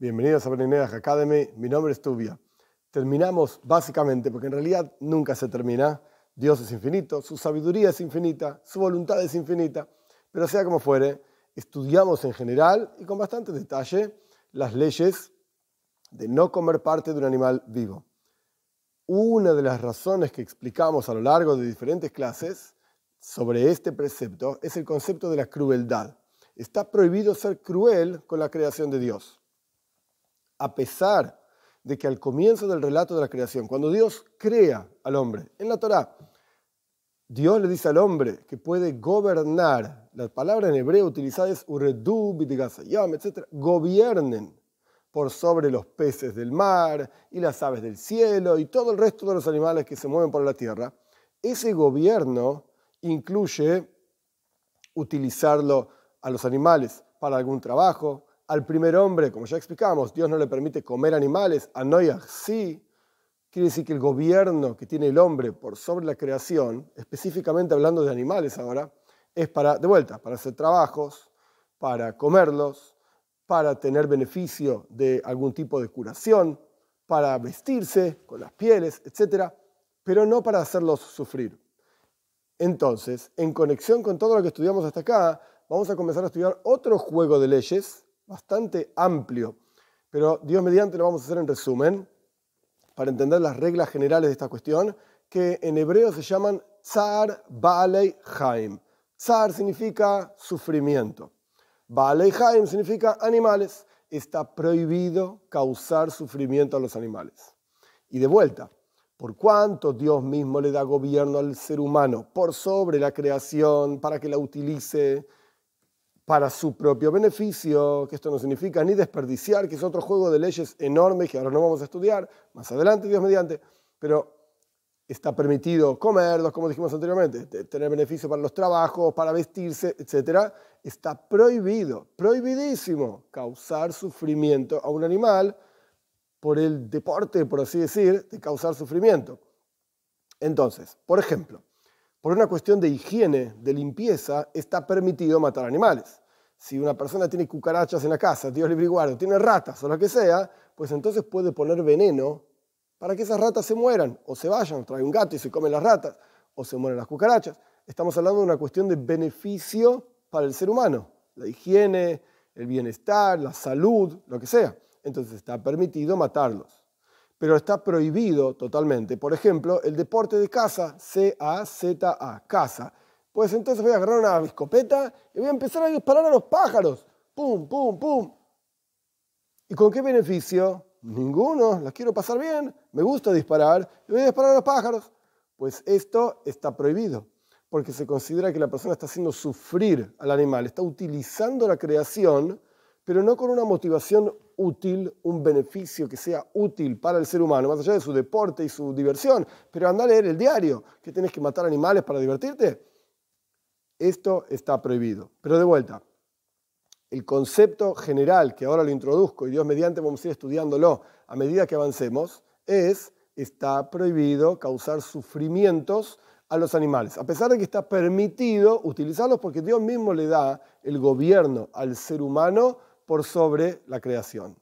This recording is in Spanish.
Bienvenidos a Benineach Academy, mi nombre es Tubia. Terminamos básicamente, porque en realidad nunca se termina, Dios es infinito, su sabiduría es infinita, su voluntad es infinita, pero sea como fuere, estudiamos en general y con bastante detalle las leyes de no comer parte de un animal vivo. Una de las razones que explicamos a lo largo de diferentes clases sobre este precepto es el concepto de la crueldad. Está prohibido ser cruel con la creación de Dios a pesar de que al comienzo del relato de la creación, cuando Dios crea al hombre, en la Torá, Dios le dice al hombre que puede gobernar, la palabra en hebreo utilizada es uredu, yam, etc., gobiernen por sobre los peces del mar y las aves del cielo y todo el resto de los animales que se mueven por la tierra. Ese gobierno incluye utilizarlo a los animales para algún trabajo, al primer hombre, como ya explicamos, Dios no le permite comer animales, a Noah sí. Quiere decir que el gobierno que tiene el hombre por sobre la creación, específicamente hablando de animales ahora, es para, de vuelta, para hacer trabajos, para comerlos, para tener beneficio de algún tipo de curación, para vestirse con las pieles, etc., pero no para hacerlos sufrir. Entonces, en conexión con todo lo que estudiamos hasta acá, vamos a comenzar a estudiar otro juego de leyes bastante amplio, pero Dios mediante lo vamos a hacer en resumen para entender las reglas generales de esta cuestión, que en hebreo se llaman Tsar Baalei Haim. Tsar significa sufrimiento. Baalei Haim significa animales. Está prohibido causar sufrimiento a los animales. Y de vuelta, por cuanto Dios mismo le da gobierno al ser humano por sobre la creación para que la utilice para su propio beneficio, que esto no significa ni desperdiciar, que es otro juego de leyes enorme que ahora no vamos a estudiar, más adelante, Dios mediante, pero está permitido comerlos, como dijimos anteriormente, tener beneficio para los trabajos, para vestirse, etc. Está prohibido, prohibidísimo causar sufrimiento a un animal por el deporte, por así decir, de causar sufrimiento. Entonces, por ejemplo, por una cuestión de higiene, de limpieza, está permitido matar animales. Si una persona tiene cucarachas en la casa, Dios libre y guarda, tiene ratas o lo que sea, pues entonces puede poner veneno para que esas ratas se mueran o se vayan, trae un gato y se comen las ratas o se mueren las cucarachas. Estamos hablando de una cuestión de beneficio para el ser humano, la higiene, el bienestar, la salud, lo que sea. Entonces está permitido matarlos pero está prohibido totalmente. Por ejemplo, el deporte de caza, C-A-Z-A, caza. Pues entonces voy a agarrar una escopeta y voy a empezar a disparar a los pájaros. ¡Pum, pum, pum! ¿Y con qué beneficio? Ninguno, las quiero pasar bien, me gusta disparar y voy a disparar a los pájaros. Pues esto está prohibido, porque se considera que la persona está haciendo sufrir al animal, está utilizando la creación, pero no con una motivación útil, un beneficio que sea útil para el ser humano, más allá de su deporte y su diversión. Pero anda a leer el diario, que tienes que matar animales para divertirte. Esto está prohibido. Pero de vuelta, el concepto general que ahora lo introduzco y Dios mediante vamos a ir estudiándolo a medida que avancemos, es, está prohibido causar sufrimientos a los animales, a pesar de que está permitido utilizarlos porque Dios mismo le da el gobierno al ser humano por sobre la creación.